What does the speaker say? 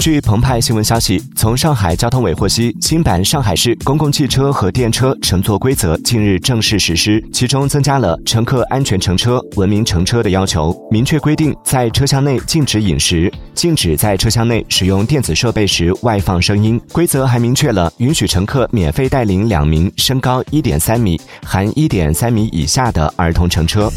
据澎湃新闻消息从上海交通委获悉新版上海市公共汽车和电车乘坐规则近日正式实施其中增加了乘客安全乘车文明乘车的要求。明确规定在车厢内禁止饮食禁止在车厢内使用电子设备时外放声音规则还明确了允许乘客免费带领两名身高一点三米含一点三米以下的儿童乘车